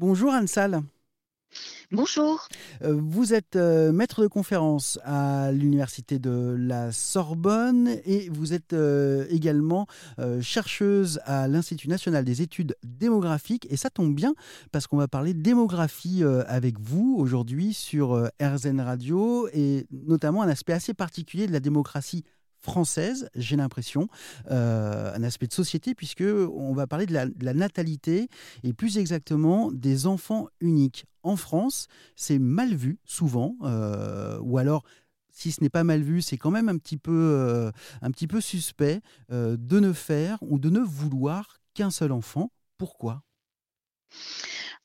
Bonjour Anne Salle. Bonjour. Euh, vous êtes euh, maître de conférence à l'université de la Sorbonne et vous êtes euh, également chercheuse à l'Institut national des études démographiques. Et ça tombe bien parce qu'on va parler démographie avec vous aujourd'hui sur RZN Radio et notamment un aspect assez particulier de la démocratie française, j'ai l'impression, euh, un aspect de société, puisque on va parler de la, natalité et plus exactement des enfants uniques. En France, c'est mal vu souvent, euh, ou alors si ce n'est pas mal vu, c'est quand même un petit peu, euh, un petit peu suspect de ne faire ou de ne vouloir qu'un seul enfant. Pourquoi?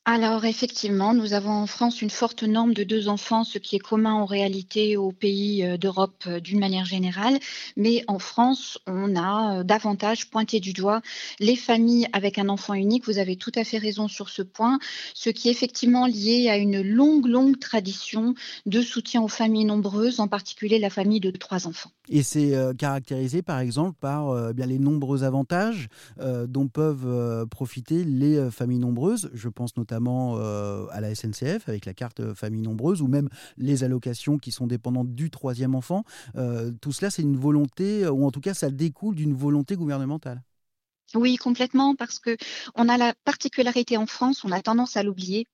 Alors effectivement, nous avons en France une forte norme de deux enfants, ce qui est commun en réalité aux pays euh, d'Europe euh, d'une manière générale. Mais en France, on a euh, davantage pointé du doigt les familles avec un enfant unique. Vous avez tout à fait raison sur ce point, ce qui est effectivement lié à une longue, longue tradition de soutien aux familles nombreuses, en particulier la famille de trois enfants. Et c'est caractérisé par exemple par bien les nombreux avantages dont peuvent profiter les familles nombreuses. Je pense notamment euh, à la SNCF avec la carte euh, famille nombreuse ou même les allocations qui sont dépendantes du troisième enfant. Euh, tout cela, c'est une volonté, ou en tout cas, ça découle d'une volonté gouvernementale. Oui, complètement, parce que on a la particularité en France, on a tendance à l'oublier,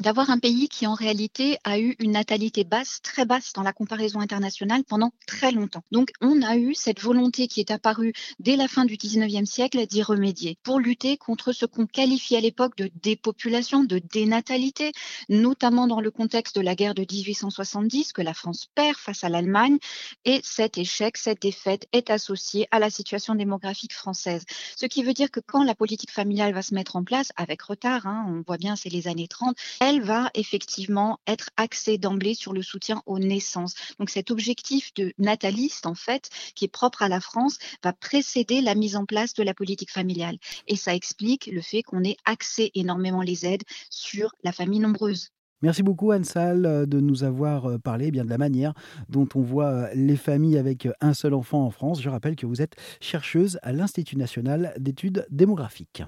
d'avoir un pays qui en réalité a eu une natalité basse, très basse dans la comparaison internationale pendant très longtemps. Donc on a eu cette volonté qui est apparue dès la fin du 19e siècle d'y remédier pour lutter contre ce qu'on qualifiait à l'époque de dépopulation, de dénatalité, notamment dans le contexte de la guerre de 1870 que la France perd face à l'Allemagne. Et cet échec, cette défaite est associée à la situation démographique française. Ce qui veut dire que quand la politique familiale va se mettre en place, avec retard, hein, on voit bien c'est les années 30, elle va effectivement être axée d'emblée sur le soutien aux naissances. Donc cet objectif de nataliste, en fait, qui est propre à la France, va précéder la mise en place de la politique familiale. Et ça explique le fait qu'on ait axé énormément les aides sur la famille nombreuse. Merci beaucoup Anne Salle de nous avoir euh, parlé eh bien de la manière dont on voit euh, les familles avec euh, un seul enfant en France. Je rappelle que vous êtes chercheuse à l'Institut national d'études démographiques.